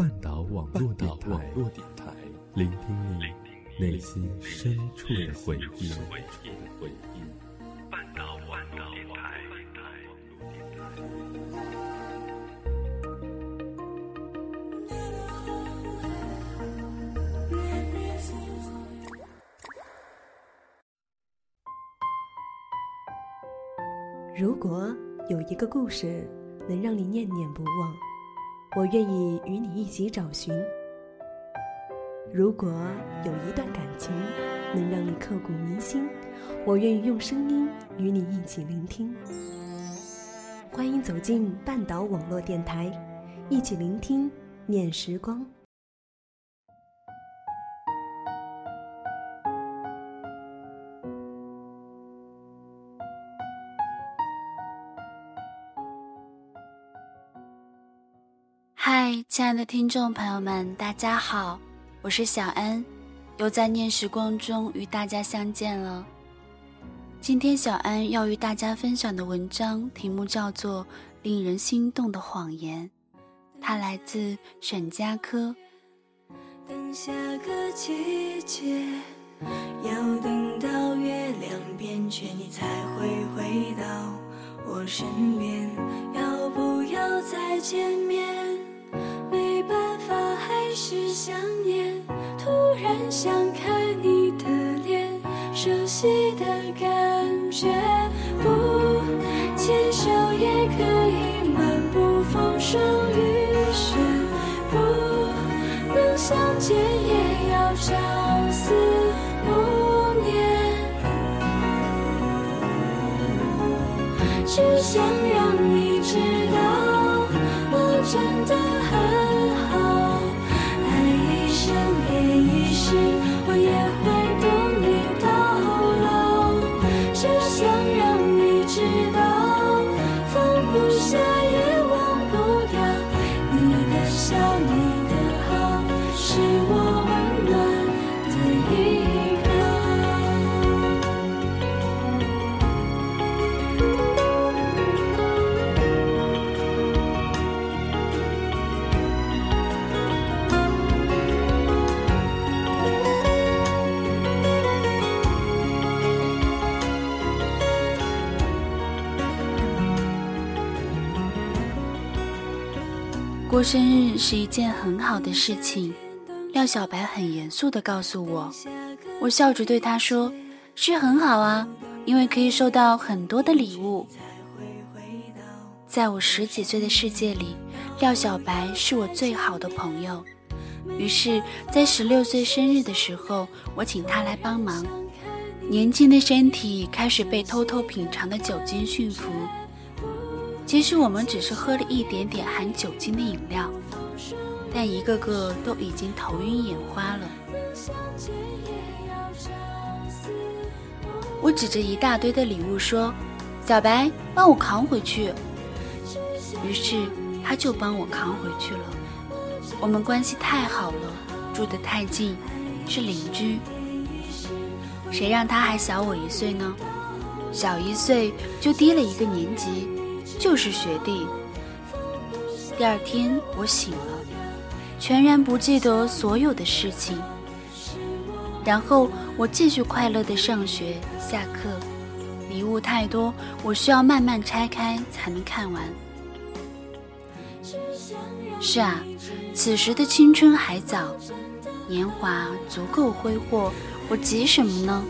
半岛网络电台，聆听你内心深处的回忆。半岛网络电台。如果有一个故事能让你念念不忘，我愿意与你一起找寻；如果有一段感情能让你刻骨铭心，我愿意用声音与你一起聆听。欢迎走进半岛网络电台，一起聆听念时光。嗨，亲爱的听众朋友们，大家好，我是小安，又在念时光中与大家相见了。今天小安要与大家分享的文章题目叫做《令人心动的谎言》，它来自沈佳柯。等下个季节，要等到月亮变缺，你才会回到我身边。要不要再见面？是想念。突然想看你的脸，熟悉的感觉。不牵手也可以漫步风霜雨雪，不能相见也要朝思暮念。只想让过生日是一件很好的事情，廖小白很严肃地告诉我。我笑着对他说：“是很好啊，因为可以收到很多的礼物。”在我十几岁的世界里，廖小白是我最好的朋友。于是，在十六岁生日的时候，我请他来帮忙。年轻的身体开始被偷偷品尝的酒精驯服。其实我们只是喝了一点点含酒精的饮料，但一个个都已经头晕眼花了。我指着一大堆的礼物说：“小白，帮我扛回去。”于是他就帮我扛回去了。我们关系太好了，住得太近，是邻居。谁让他还小我一岁呢？小一岁就低了一个年级。就是学弟。第二天我醒了，全然不记得所有的事情。然后我继续快乐的上学、下课。礼物太多，我需要慢慢拆开才能看完。是啊，此时的青春还早，年华足够挥霍，我急什么呢？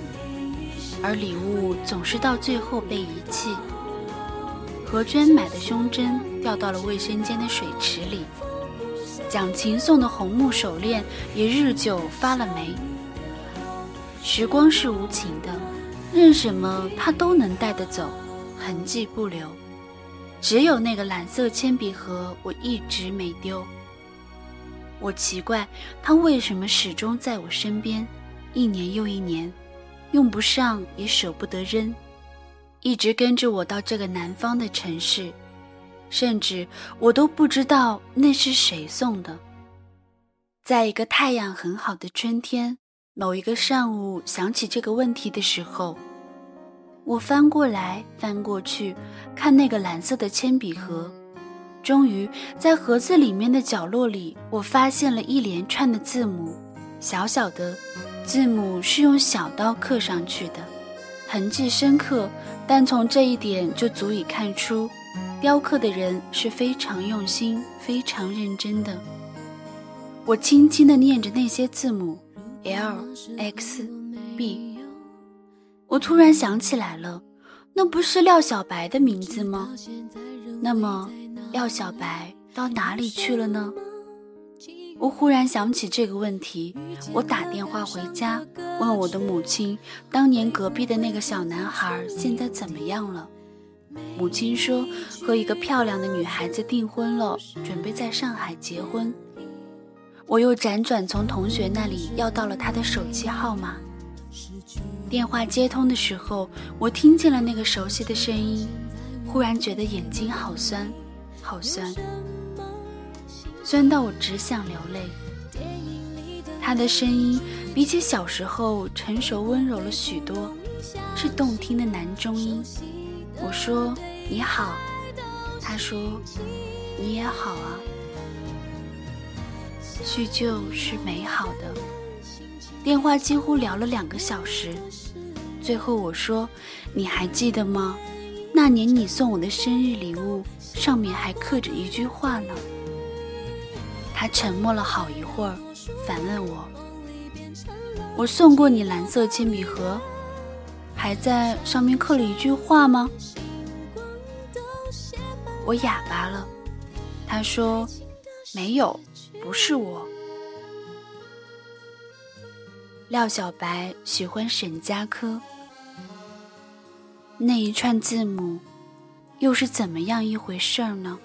而礼物总是到最后被遗弃。何娟买的胸针掉到了卫生间的水池里，蒋勤送的红木手链也日久发了霉。时光是无情的，任什么它都能带得走，痕迹不留。只有那个蓝色铅笔盒，我一直没丢。我奇怪它为什么始终在我身边，一年又一年，用不上也舍不得扔。一直跟着我到这个南方的城市，甚至我都不知道那是谁送的。在一个太阳很好的春天，某一个上午想起这个问题的时候，我翻过来翻过去，看那个蓝色的铅笔盒，终于在盒子里面的角落里，我发现了一连串的字母，小小的字母是用小刀刻上去的，痕迹深刻，但从这一点就足以看出，雕刻的人是非常用心、非常认真的。我轻轻地念着那些字母，L X B。我突然想起来了，那不是廖小白的名字吗？那么。廖小白到哪里去了呢？我忽然想起这个问题，我打电话回家问我的母亲，当年隔壁的那个小男孩现在怎么样了？母亲说和一个漂亮的女孩子订婚了，准备在上海结婚。我又辗转从同学那里要到了他的手机号码。电话接通的时候，我听见了那个熟悉的声音，忽然觉得眼睛好酸。好酸，酸到我只想流泪。他的声音比起小时候成熟温柔了许多，是动听的男中音。我说你好，他说你也好啊。叙旧是美好的，电话几乎聊了两个小时。最后我说你还记得吗？那年你送我的生日礼物。上面还刻着一句话呢。他沉默了好一会儿，反问我：“我送过你蓝色铅笔盒，还在上面刻了一句话吗？”我哑巴了。他说：“没有，不是我。”廖小白喜欢沈佳柯，那一串字母。又是怎么样一回事儿呢？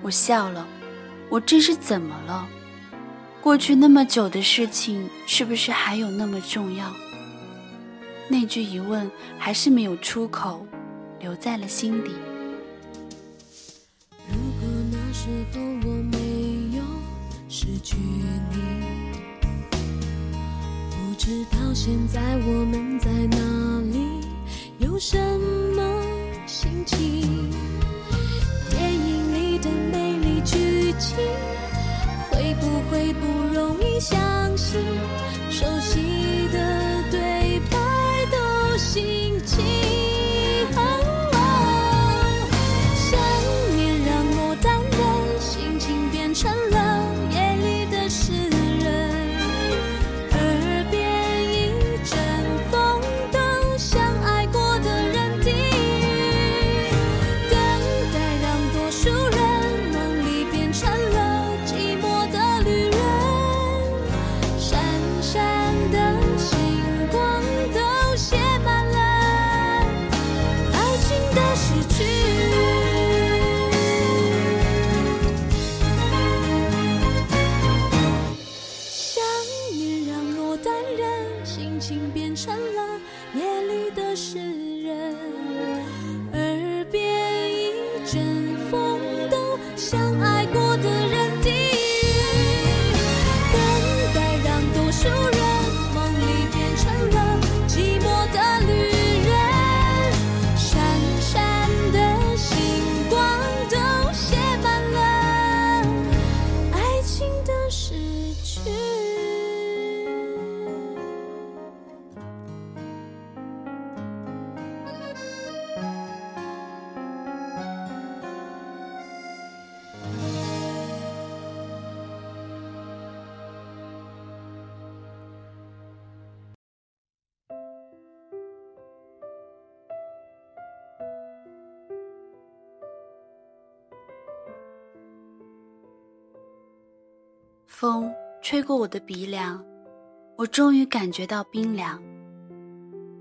我笑了，我这是怎么了？过去那么久的事情，是不是还有那么重要？那句疑问还是没有出口，留在了心底。如果那时候我没有失去你，不知道现在我们在哪里，有什么？心情，电影里的美剧情，会不会不容易相信？风吹过我的鼻梁，我终于感觉到冰凉。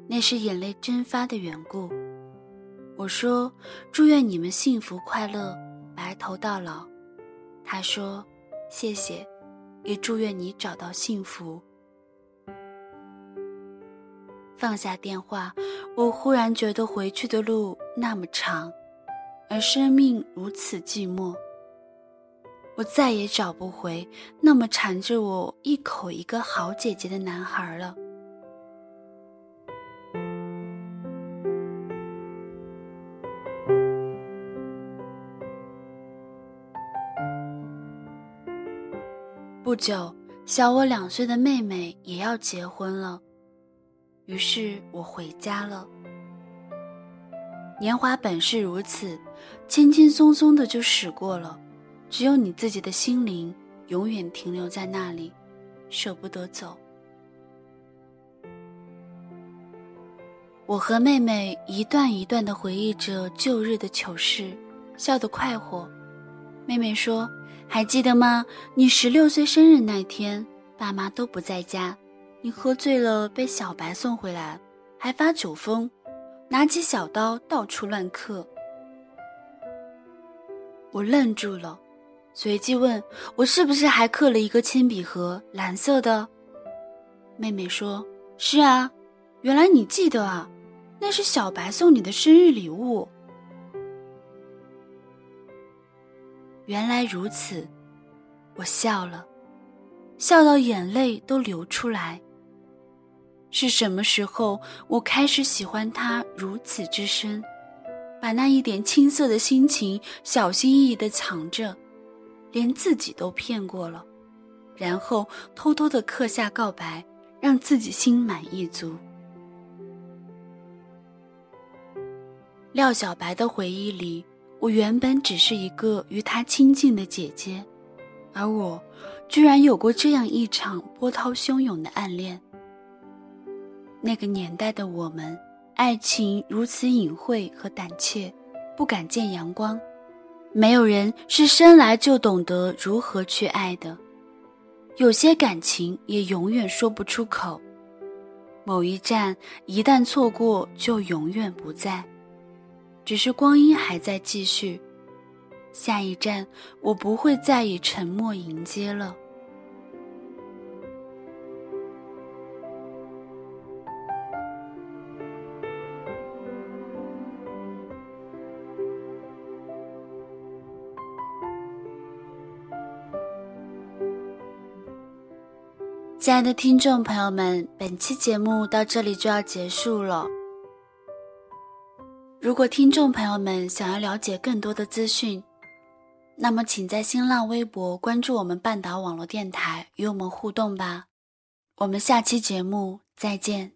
那是眼泪蒸发的缘故。我说：“祝愿你们幸福快乐，白头到老。”他说：“谢谢，也祝愿你找到幸福。”放下电话，我忽然觉得回去的路那么长，而生命如此寂寞。我再也找不回那么缠着我一口一个好姐姐的男孩了。不久，小我两岁的妹妹也要结婚了，于是我回家了。年华本是如此，轻轻松松的就驶过了。只有你自己的心灵永远停留在那里，舍不得走。我和妹妹一段一段的回忆着旧日的糗事，笑得快活。妹妹说：“还记得吗？你十六岁生日那天，爸妈都不在家，你喝醉了被小白送回来，还发酒疯。”拿起小刀到处乱刻，我愣住了，随即问我是不是还刻了一个铅笔盒，蓝色的？妹妹说：“是啊，原来你记得啊，那是小白送你的生日礼物。”原来如此，我笑了，笑到眼泪都流出来。是什么时候，我开始喜欢他如此之深，把那一点青涩的心情小心翼翼的藏着，连自己都骗过了，然后偷偷的刻下告白，让自己心满意足。廖小白的回忆里，我原本只是一个与他亲近的姐姐，而我，居然有过这样一场波涛汹涌的暗恋。那个年代的我们，爱情如此隐晦和胆怯，不敢见阳光。没有人是生来就懂得如何去爱的，有些感情也永远说不出口。某一站一旦错过，就永远不在。只是光阴还在继续，下一站我不会再以沉默迎接了。亲爱的听众朋友们，本期节目到这里就要结束了。如果听众朋友们想要了解更多的资讯，那么请在新浪微博关注我们半岛网络电台，与我们互动吧。我们下期节目再见。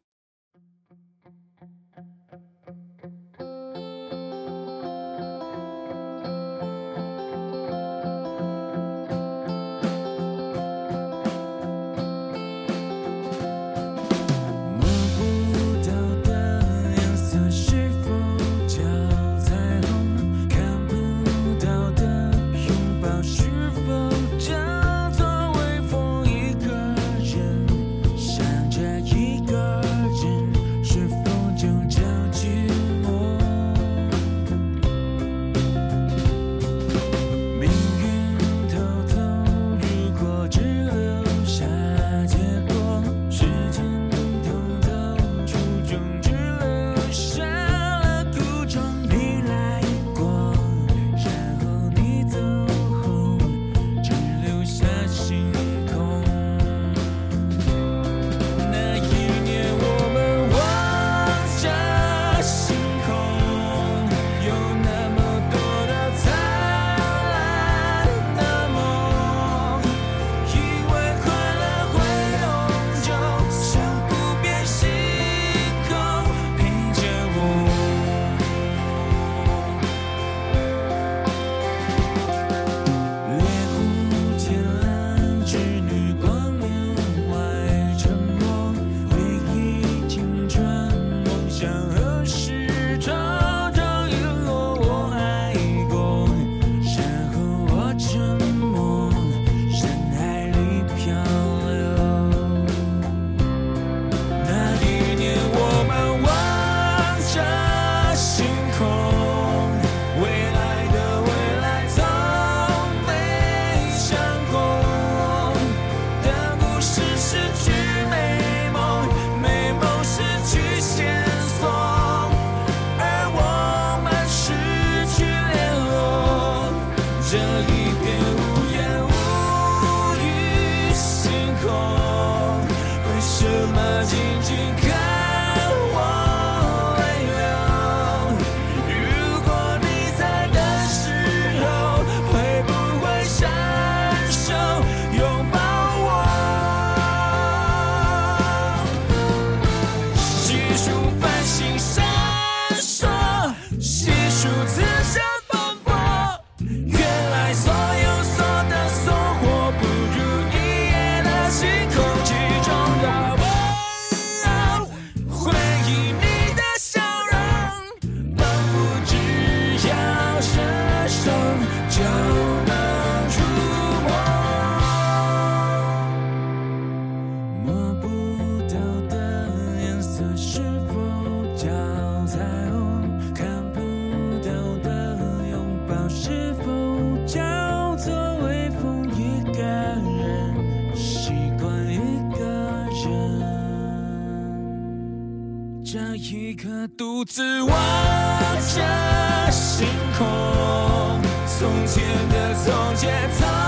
一颗独自望着星空，从前的从前。